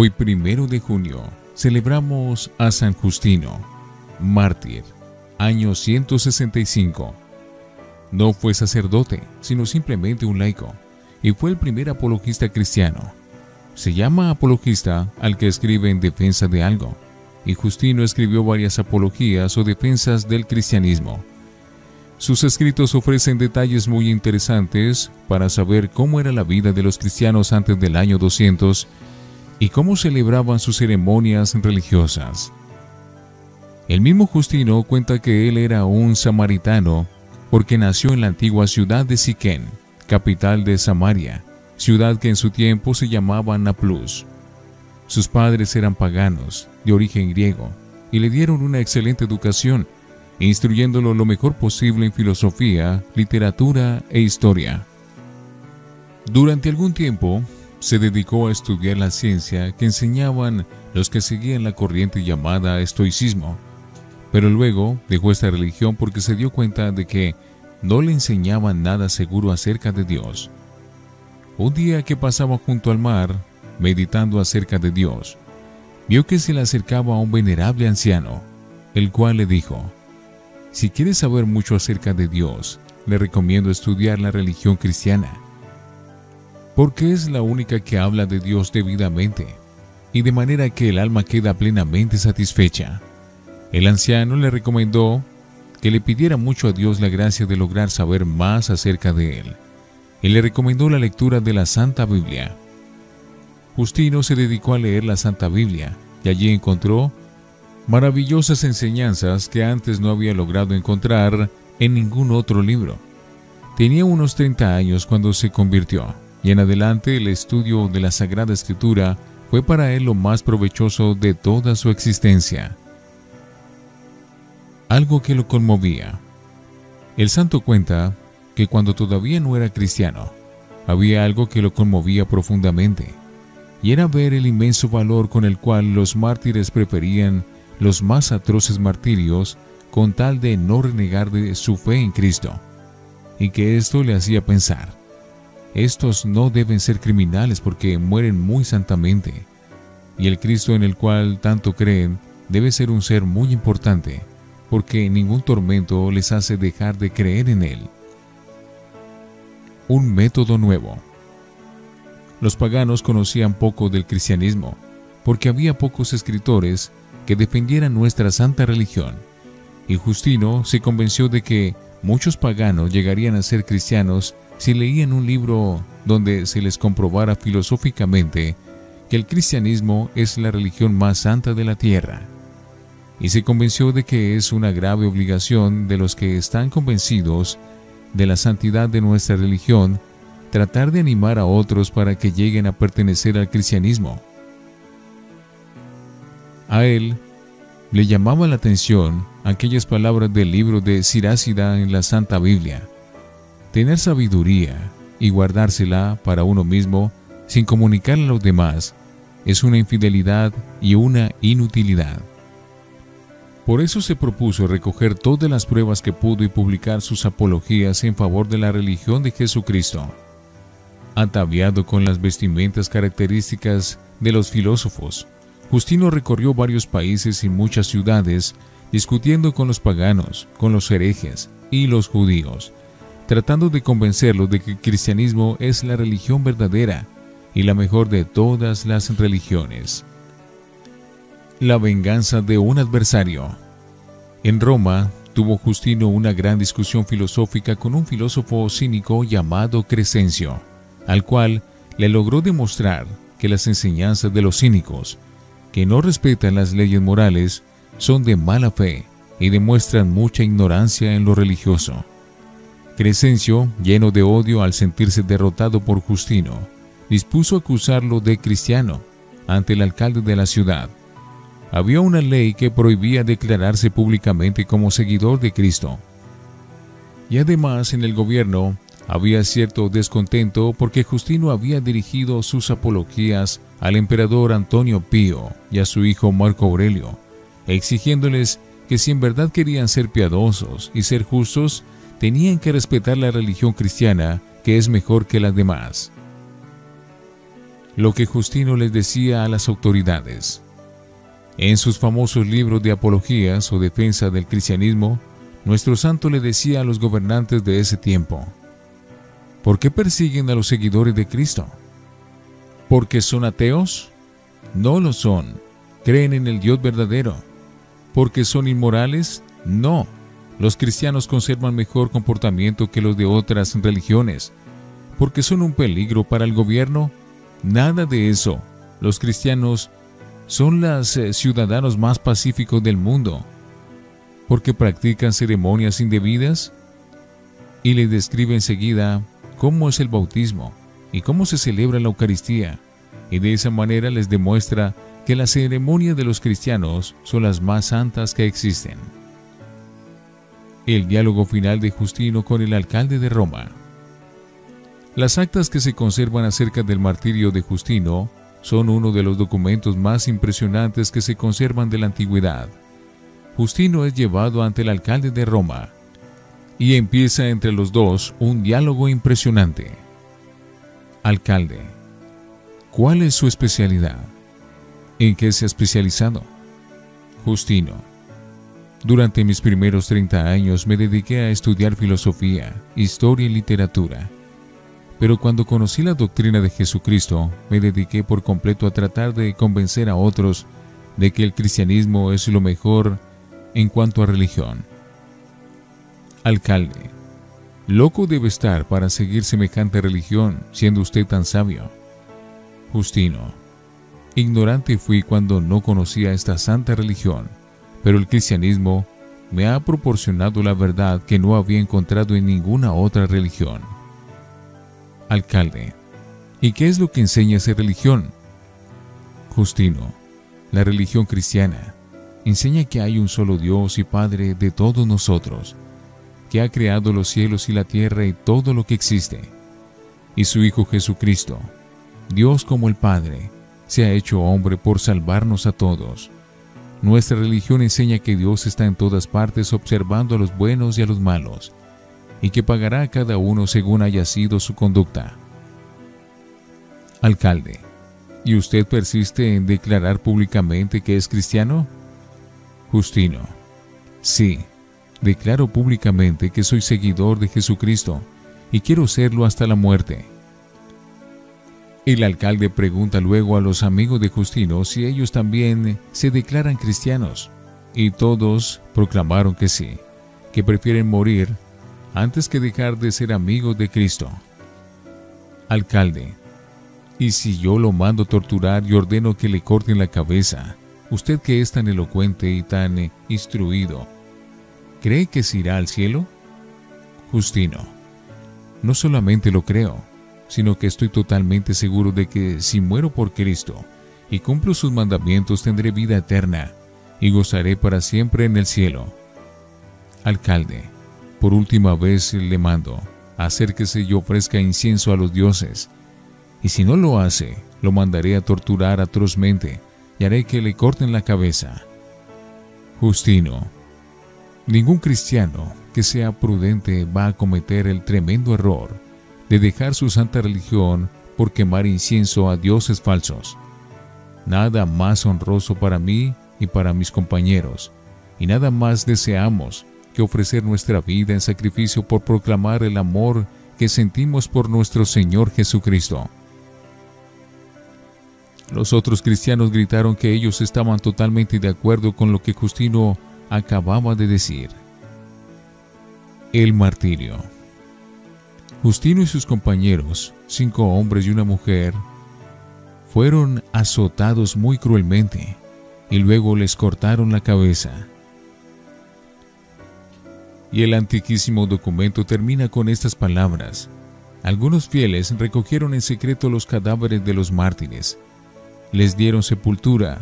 Hoy primero de junio celebramos a San Justino, mártir, año 165. No fue sacerdote, sino simplemente un laico, y fue el primer apologista cristiano. Se llama apologista al que escribe en defensa de algo, y Justino escribió varias apologías o defensas del cristianismo. Sus escritos ofrecen detalles muy interesantes para saber cómo era la vida de los cristianos antes del año 200 y cómo celebraban sus ceremonias religiosas. El mismo Justino cuenta que él era un samaritano porque nació en la antigua ciudad de Siquén, capital de Samaria, ciudad que en su tiempo se llamaba Naplus. Sus padres eran paganos, de origen griego, y le dieron una excelente educación, instruyéndolo lo mejor posible en filosofía, literatura e historia. Durante algún tiempo, se dedicó a estudiar la ciencia que enseñaban los que seguían la corriente llamada estoicismo, pero luego dejó esta religión porque se dio cuenta de que no le enseñaban nada seguro acerca de Dios. Un día que pasaba junto al mar, meditando acerca de Dios, vio que se le acercaba a un venerable anciano, el cual le dijo, Si quieres saber mucho acerca de Dios, le recomiendo estudiar la religión cristiana, porque es la única que habla de Dios debidamente, y de manera que el alma queda plenamente satisfecha. El anciano le recomendó que le pidiera mucho a Dios la gracia de lograr saber más acerca de él, y le recomendó la lectura de la Santa Biblia. Justino se dedicó a leer la Santa Biblia y allí encontró maravillosas enseñanzas que antes no había logrado encontrar en ningún otro libro. Tenía unos 30 años cuando se convirtió y en adelante el estudio de la Sagrada Escritura fue para él lo más provechoso de toda su existencia. Algo que lo conmovía. El santo cuenta que cuando todavía no era cristiano, había algo que lo conmovía profundamente y era ver el inmenso valor con el cual los mártires preferían los más atroces martirios con tal de no renegar de su fe en Cristo, y que esto le hacía pensar, estos no deben ser criminales porque mueren muy santamente, y el Cristo en el cual tanto creen debe ser un ser muy importante, porque ningún tormento les hace dejar de creer en Él. Un método nuevo. Los paganos conocían poco del cristianismo, porque había pocos escritores que defendieran nuestra santa religión, y Justino se convenció de que muchos paganos llegarían a ser cristianos si leían un libro donde se les comprobara filosóficamente que el cristianismo es la religión más santa de la tierra, y se convenció de que es una grave obligación de los que están convencidos de la santidad de nuestra religión tratar de animar a otros para que lleguen a pertenecer al cristianismo. A él le llamaba la atención aquellas palabras del libro de Sirácida en la Santa Biblia. Tener sabiduría y guardársela para uno mismo sin comunicarla a los demás es una infidelidad y una inutilidad. Por eso se propuso recoger todas las pruebas que pudo y publicar sus apologías en favor de la religión de Jesucristo ataviado con las vestimentas características de los filósofos. Justino recorrió varios países y muchas ciudades, discutiendo con los paganos, con los herejes y los judíos, tratando de convencerlos de que el cristianismo es la religión verdadera y la mejor de todas las religiones. La venganza de un adversario. En Roma tuvo Justino una gran discusión filosófica con un filósofo cínico llamado Crescencio al cual le logró demostrar que las enseñanzas de los cínicos, que no respetan las leyes morales, son de mala fe y demuestran mucha ignorancia en lo religioso. Crescencio, lleno de odio al sentirse derrotado por Justino, dispuso acusarlo de cristiano ante el alcalde de la ciudad. Había una ley que prohibía declararse públicamente como seguidor de Cristo. Y además en el gobierno había cierto descontento porque Justino había dirigido sus apologías al emperador Antonio Pío y a su hijo Marco Aurelio, exigiéndoles que si en verdad querían ser piadosos y ser justos, tenían que respetar la religión cristiana, que es mejor que las demás. lo que Justino les decía a las autoridades. En sus famosos libros de apologías o defensa del cristianismo, nuestro santo le decía a los gobernantes de ese tiempo, ¿por qué persiguen a los seguidores de Cristo? ¿Porque son ateos? No lo son, creen en el Dios verdadero. ¿Porque son inmorales? No, los cristianos conservan mejor comportamiento que los de otras religiones. ¿Porque son un peligro para el gobierno? Nada de eso. Los cristianos son los eh, ciudadanos más pacíficos del mundo. ¿Porque practican ceremonias indebidas? Y le describe enseguida cómo es el bautismo y cómo se celebra la Eucaristía. Y de esa manera les demuestra que las ceremonias de los cristianos son las más santas que existen. El diálogo final de Justino con el alcalde de Roma. Las actas que se conservan acerca del martirio de Justino son uno de los documentos más impresionantes que se conservan de la antigüedad. Justino es llevado ante el alcalde de Roma y empieza entre los dos un diálogo impresionante. Alcalde, ¿cuál es su especialidad? ¿En qué se ha especializado? Justino, durante mis primeros 30 años me dediqué a estudiar filosofía, historia y literatura pero cuando conocí la doctrina de Jesucristo, me dediqué por completo a tratar de convencer a otros de que el cristianismo es lo mejor en cuanto a religión. Alcalde, loco debe estar para seguir semejante religión, siendo usted tan sabio. Justino, ignorante fui cuando no conocía esta santa religión, pero el cristianismo me ha proporcionado la verdad que no había encontrado en ninguna otra religión. Alcalde. ¿Y qué es lo que enseña esa religión? Justino. La religión cristiana enseña que hay un solo Dios y Padre de todos nosotros, que ha creado los cielos y la tierra y todo lo que existe, y su Hijo Jesucristo, Dios como el Padre, se ha hecho hombre por salvarnos a todos. Nuestra religión enseña que Dios está en todas partes observando a los buenos y a los malos, y que pagará a cada uno según haya sido su conducta. Alcalde, ¿y usted persiste en declarar públicamente que es cristiano? Justino, sí, declaro públicamente que soy seguidor de Jesucristo y quiero serlo hasta la muerte. El alcalde pregunta luego a los amigos de Justino si ellos también se declaran cristianos, y todos proclamaron que sí, que prefieren morir antes que dejar de ser amigo de Cristo. Alcalde, y si yo lo mando torturar y ordeno que le corten la cabeza, usted que es tan elocuente y tan instruido, ¿cree que se irá al cielo? Justino, no solamente lo creo, sino que estoy totalmente seguro de que si muero por Cristo y cumplo sus mandamientos tendré vida eterna y gozaré para siempre en el cielo. Alcalde, por última vez le mando, acérquese y ofrezca incienso a los dioses. Y si no lo hace, lo mandaré a torturar atrozmente y haré que le corten la cabeza. Justino. Ningún cristiano que sea prudente va a cometer el tremendo error de dejar su santa religión por quemar incienso a dioses falsos. Nada más honroso para mí y para mis compañeros, y nada más deseamos ofrecer nuestra vida en sacrificio por proclamar el amor que sentimos por nuestro Señor Jesucristo. Los otros cristianos gritaron que ellos estaban totalmente de acuerdo con lo que Justino acababa de decir. El martirio. Justino y sus compañeros, cinco hombres y una mujer, fueron azotados muy cruelmente y luego les cortaron la cabeza. Y el antiquísimo documento termina con estas palabras. Algunos fieles recogieron en secreto los cadáveres de los mártires, les dieron sepultura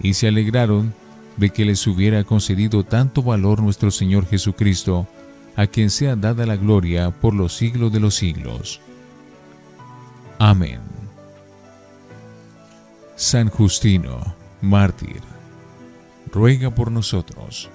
y se alegraron de que les hubiera concedido tanto valor nuestro Señor Jesucristo, a quien sea dada la gloria por los siglos de los siglos. Amén. San Justino, mártir, ruega por nosotros.